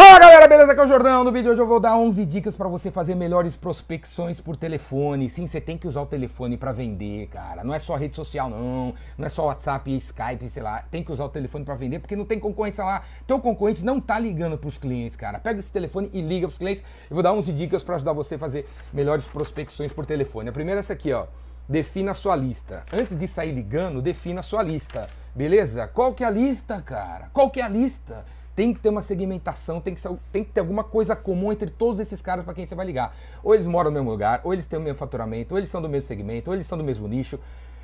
Fala galera, beleza? Aqui é o Jordão. No vídeo de hoje eu vou dar 11 dicas para você fazer melhores prospecções por telefone. Sim, você tem que usar o telefone para vender, cara. Não é só rede social, não. Não é só WhatsApp, Skype, sei lá. Tem que usar o telefone para vender porque não tem concorrência lá. Teu concorrente não tá ligando pros clientes, cara. Pega esse telefone e liga pros clientes. Eu vou dar 11 dicas para ajudar você a fazer melhores prospecções por telefone. A primeira é essa aqui, ó. Defina a sua lista. Antes de sair ligando, defina a sua lista. Beleza? Qual que é a lista, cara? Qual que é a lista? Tem que ter uma segmentação, tem que, ser, tem que ter alguma coisa comum entre todos esses caras para quem você vai ligar. Ou eles moram no mesmo lugar, ou eles têm o mesmo faturamento, ou eles são do mesmo segmento, ou eles são do mesmo nicho,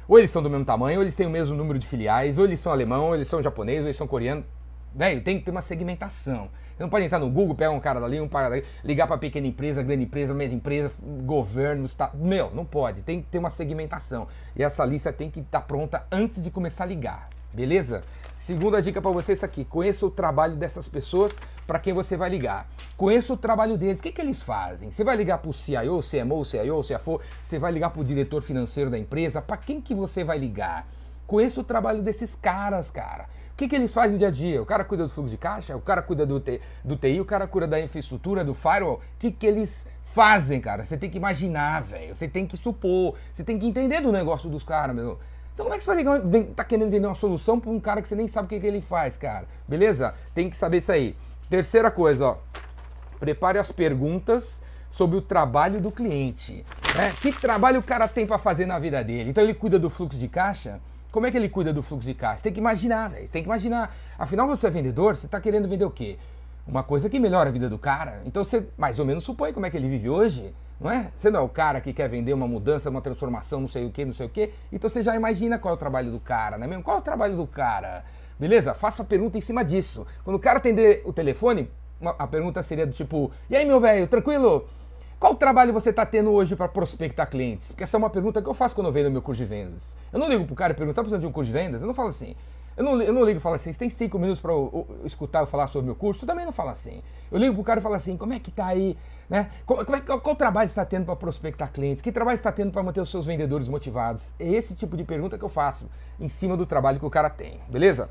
ou eles são do mesmo tamanho, ou eles têm o mesmo número de filiais, ou eles são alemão, ou eles são japonês, ou eles são coreano. Velho, tem que ter uma segmentação. Você não pode entrar no Google, pegar um cara dali, um cara dali, ligar para pequena empresa, grande empresa, média empresa, governo, estado. Meu, não pode. Tem que ter uma segmentação. E essa lista tem que estar tá pronta antes de começar a ligar. Beleza? Segunda dica para você é isso aqui. Conheça o trabalho dessas pessoas para quem você vai ligar. Conheça o trabalho deles. O que, que eles fazem? Você vai ligar para o CIO, CMO, CIO, CFO? Você vai ligar para o diretor financeiro da empresa? Para quem que você vai ligar? Conheça o trabalho desses caras, cara. O que, que eles fazem dia a dia? O cara cuida do fluxo de caixa, o cara cuida do, do TI, o cara cuida da infraestrutura, do firewall. O que, que eles fazem, cara? Você tem que imaginar, velho. Você tem que supor. Você tem que entender do negócio dos caras, meu. Então como é que você vai tá querendo vender uma solução para um cara que você nem sabe o que, que ele faz, cara? Beleza? Tem que saber isso aí. Terceira coisa, ó. Prepare as perguntas sobre o trabalho do cliente. Né? Que trabalho o cara tem para fazer na vida dele? Então ele cuida do fluxo de caixa? Como é que ele cuida do fluxo de caixa? Tem que imaginar, velho. Tem que imaginar. Afinal, você é vendedor, você está querendo vender o quê? Uma coisa que melhora a vida do cara. Então você mais ou menos supõe como é que ele vive hoje. Não é? Você não é o cara que quer vender uma mudança, uma transformação, não sei o que, não sei o que. Então você já imagina qual é o trabalho do cara, não é mesmo? Qual é o trabalho do cara? Beleza? Faça a pergunta em cima disso. Quando o cara atender o telefone, a pergunta seria do tipo: E aí, meu velho, tranquilo? Qual trabalho você está tendo hoje para prospectar clientes? Porque essa é uma pergunta que eu faço quando eu vendo meu curso de vendas. Eu não ligo pro cara perguntar, tá precisando de um curso de vendas? Eu não falo assim. Eu não, eu não ligo e falo assim, você tem cinco minutos para escutar eu falar sobre meu curso? Eu também não falo assim. Eu ligo pro cara e falo assim, como é que tá aí, né? Qual, como é, qual, qual trabalho está tendo para prospectar clientes? Que trabalho está tendo para manter os seus vendedores motivados? É esse tipo de pergunta que eu faço em cima do trabalho que o cara tem, beleza?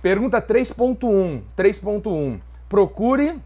Pergunta 3.1, 3.1. Procure,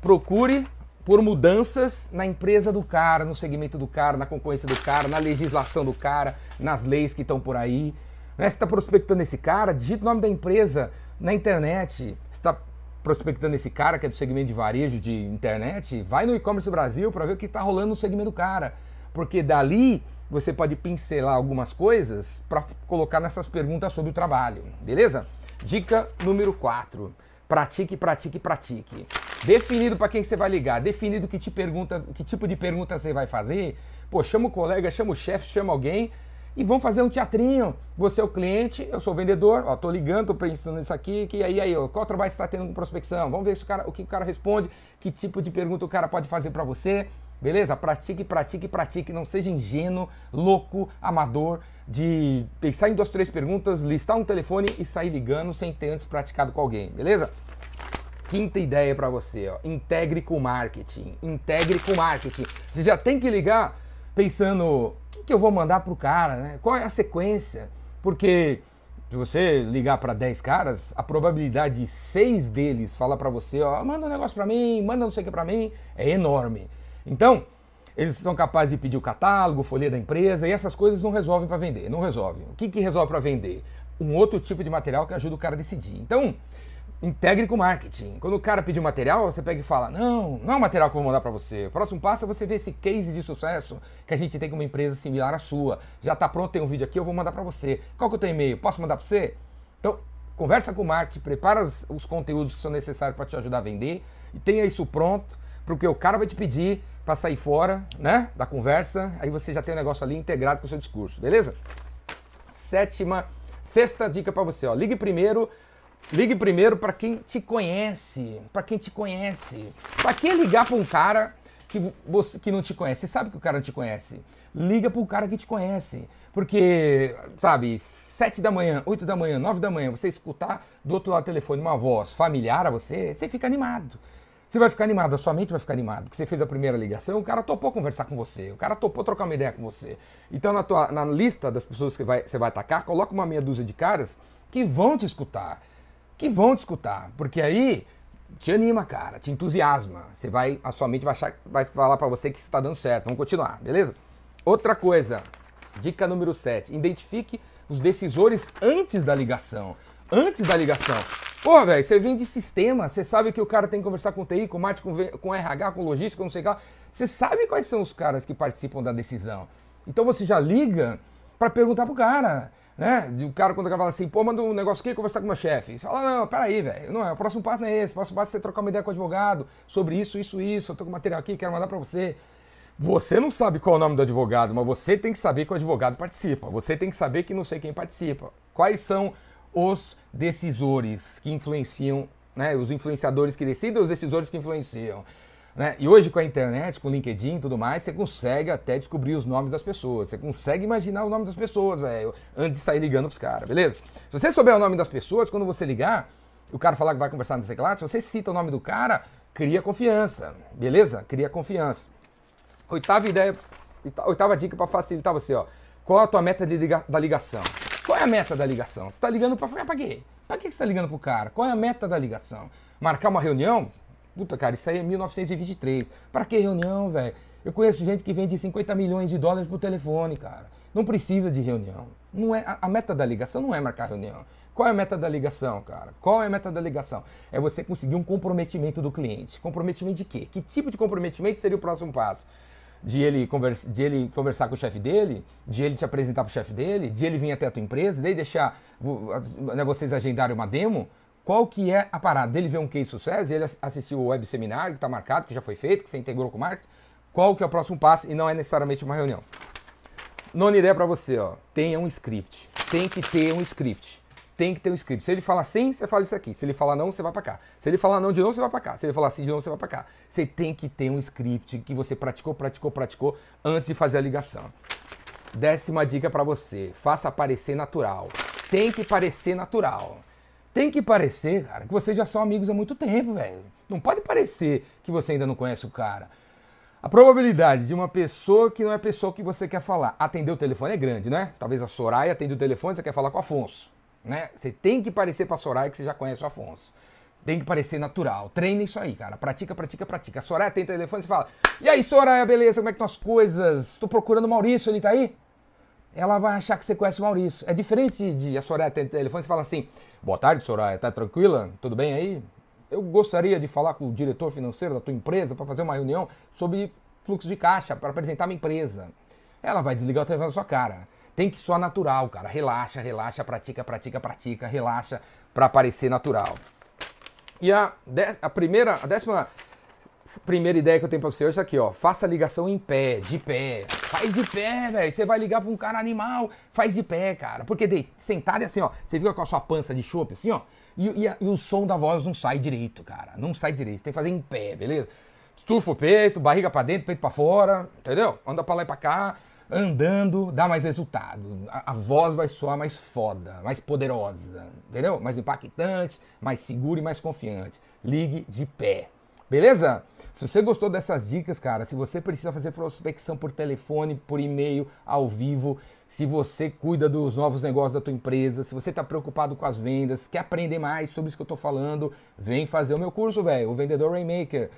procure por mudanças na empresa do cara, no segmento do cara, na concorrência do cara, na legislação do cara, nas leis que estão por aí. Né? Você está prospectando esse cara, digita o nome da empresa na internet. Você está prospectando esse cara que é do segmento de varejo de internet, vai no e-commerce Brasil para ver o que está rolando no segmento do cara. Porque dali você pode pincelar algumas coisas para colocar nessas perguntas sobre o trabalho, beleza? Dica número 4. Pratique, pratique, pratique. Definido para quem você vai ligar, definido que, te pergunta, que tipo de pergunta você vai fazer. Pô, chama o colega, chama o chefe, chama alguém e vão fazer um teatrinho. Você é o cliente, eu sou o vendedor, ó, tô ligando, tô pensando nisso aqui, que aí, aí, ó, qual trabalho você está tendo com prospecção? Vamos ver se o, cara, o que o cara responde, que tipo de pergunta o cara pode fazer para você. Beleza? Pratique, pratique, pratique. Não seja ingênuo, louco, amador de pensar em duas, três perguntas, listar um telefone e sair ligando sem ter antes praticado com alguém. Beleza? Quinta ideia para você, ó. Integre com marketing. Integre com marketing. Você já tem que ligar pensando que eu vou mandar pro cara, né? Qual é a sequência? Porque se você ligar para 10 caras, a probabilidade de seis deles falar para você, ó, manda um negócio para mim, manda não sei o que para mim, é enorme. Então, eles são capazes de pedir o catálogo, folha da empresa, e essas coisas não resolvem para vender, não resolvem. O que, que resolve para vender? Um outro tipo de material que ajuda o cara a decidir. Então, Integre com marketing. Quando o cara pedir material, você pega e fala: Não, não é o material que eu vou mandar para você. O próximo passo é você ver esse case de sucesso que a gente tem com uma empresa similar à sua. Já está pronto, tem um vídeo aqui, eu vou mandar para você. Qual que é o teu e-mail? Posso mandar para você? Então, conversa com o marketing, prepara os conteúdos que são necessários para te ajudar a vender e tenha isso pronto, porque o cara vai te pedir para sair fora, né, da conversa. Aí você já tem o negócio ali integrado com o seu discurso, beleza? Sétima, sexta dica para você, ó. Ligue primeiro Ligue primeiro para quem te conhece, para quem te conhece. Para que ligar para um cara que, você, que não te conhece? Você sabe que o cara não te conhece. Liga para o cara que te conhece. Porque, sabe, sete da manhã, oito da manhã, nove da manhã, você escutar do outro lado do telefone uma voz familiar a você, você fica animado. Você vai ficar animado, a sua mente vai ficar animada, porque você fez a primeira ligação, o cara topou conversar com você, o cara topou trocar uma ideia com você. Então, na, tua, na lista das pessoas que vai, você vai atacar, coloca uma meia dúzia de caras que vão te escutar que vão te escutar, porque aí te anima, cara, te entusiasma. Você vai, a sua mente vai, achar, vai falar para você que está dando certo. Vamos continuar, beleza? Outra coisa, dica número 7, identifique os decisores antes da ligação. Antes da ligação. Pô, velho, você vem de sistema, você sabe que o cara tem que conversar com TI, com marketing, com, com RH, com logística, não sei o que lá. Você sabe quais são os caras que participam da decisão. Então você já liga para perguntar pro cara. Né? O cara, quando fala assim, pô, manda um negócio aqui conversar com meu chefe. Você fala, não, peraí, velho. Não, é, o próximo passo não é esse. O próximo passo é você trocar uma ideia com o advogado sobre isso, isso, isso. Eu tô com material aqui, quero mandar para você. Você não sabe qual é o nome do advogado, mas você tem que saber que o advogado participa. Você tem que saber que não sei quem participa. Quais são os decisores que influenciam, né? Os influenciadores que decidem, os decisores que influenciam. Né? E hoje com a internet, com o LinkedIn e tudo mais, você consegue até descobrir os nomes das pessoas. Você consegue imaginar o nome das pessoas, velho, antes de sair ligando pros caras, beleza? Se você souber o nome das pessoas, quando você ligar, o cara falar que vai conversar nesse classe, se você cita o nome do cara, cria confiança, beleza? Cria confiança. Oitava ideia, oitava dica para facilitar você, ó. Qual a tua meta liga, da ligação? Qual é a meta da ligação? Você está ligando para quê? Para que você está ligando pro cara? Qual é a meta da ligação? Marcar uma reunião? Puta, cara, isso aí é 1923. Para que reunião, velho? Eu conheço gente que vende 50 milhões de dólares por telefone, cara. Não precisa de reunião. Não é, a, meta da ligação não é marcar reunião. Qual é a meta da ligação, cara? Qual é a meta da ligação? É você conseguir um comprometimento do cliente. Comprometimento de quê? Que tipo de comprometimento seria o próximo passo? De ele, conversa, de ele conversar com o chefe dele, de ele te apresentar para o chefe dele, de ele vir até a tua empresa, de deixar né, vocês agendarem uma demo. Qual que é a parada? Dele ver um case sucesso, ele assistiu o web seminário que está marcado, que já foi feito, que você integrou com o marketing. Qual que é o próximo passo e não é necessariamente uma reunião. Nona ideia para você, ó. Tenha um script. Tem que ter um script. Tem que ter um script. Se ele falar sim, você fala isso aqui. Se ele falar não, você vai para cá. Se ele falar não de novo, você vai para cá. Se ele falar sim de novo, você vai para cá. Você tem que ter um script que você praticou, praticou, praticou antes de fazer a ligação. Décima dica para você: faça parecer natural. Tem que parecer natural. Tem que parecer, cara, que vocês já são amigos há muito tempo, velho. Não pode parecer que você ainda não conhece o cara. A probabilidade de uma pessoa que não é a pessoa que você quer falar atender o telefone é grande, né? Talvez a Soraya atende o telefone e você quer falar com o Afonso. Né? Você tem que parecer pra Soraya que você já conhece o Afonso. Tem que parecer natural. Treina isso aí, cara. Pratica, pratica, pratica. A Soraya tem telefone e fala: E aí, Soraya, beleza? Como é que estão as coisas? Tô procurando o Maurício, ele tá aí? Ela vai achar que você conhece o Maurício. É diferente de a Soraya ter telefone e fala assim: Boa tarde, Soraya, tá tranquila? Tudo bem aí? Eu gostaria de falar com o diretor financeiro da tua empresa para fazer uma reunião sobre fluxo de caixa, para apresentar minha empresa. Ela vai desligar o telefone da sua cara. Tem que soar natural, cara. Relaxa, relaxa, pratica, pratica, pratica, relaxa para parecer natural. E a, a primeira, a décima primeira ideia que eu tenho para você hoje é aqui, ó. Faça ligação em pé, de pé. Faz de pé, velho. Você vai ligar para um cara animal, faz de pé, cara. Porque de, sentado é assim, ó. Você fica com a sua pança de chope assim, ó. E, e, e, o som da voz não sai direito, cara. Não sai direito. Você tem que fazer em pé, beleza? Estufa o peito, barriga para dentro, peito para fora, entendeu? Anda para lá e para cá, andando, dá mais resultado. A, a, voz vai soar mais foda, mais poderosa, entendeu? Mais impactante, mais seguro e mais confiante. Ligue de pé. Beleza? Se você gostou dessas dicas, cara, se você precisa fazer prospecção por telefone, por e-mail, ao vivo, se você cuida dos novos negócios da tua empresa, se você está preocupado com as vendas, quer aprender mais sobre isso que eu estou falando, vem fazer o meu curso, velho, o Vendedor Rainmaker.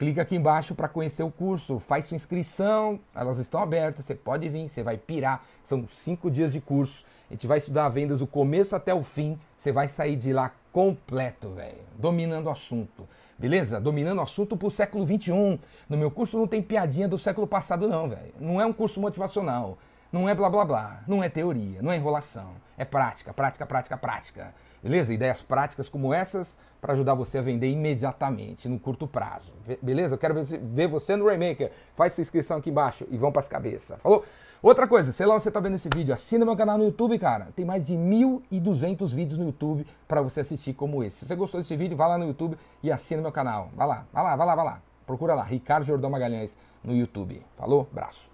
Clica aqui embaixo para conhecer o curso, faz sua inscrição, elas estão abertas, você pode vir, você vai pirar. São cinco dias de curso, a gente vai estudar vendas do começo até o fim, você vai sair de lá completo, velho, dominando o assunto. Beleza? Dominando o assunto pro século 21. No meu curso não tem piadinha do século passado, não, velho. Não é um curso motivacional. Não é blá blá blá. Não é teoria. Não é enrolação. É prática, prática, prática, prática. Beleza? Ideias práticas como essas para ajudar você a vender imediatamente, no curto prazo. Beleza? Eu quero ver você no Remaker. Faz sua inscrição aqui embaixo e vão para as cabeças. Falou? Outra coisa, sei lá onde você está vendo esse vídeo, assina meu canal no YouTube, cara. Tem mais de 1.200 vídeos no YouTube para você assistir como esse. Se você gostou desse vídeo, vá lá no YouTube e assina meu canal. Vai lá, vai lá, vai lá, vai lá. Procura lá, Ricardo Jordão Magalhães no YouTube. Falou? Abraço.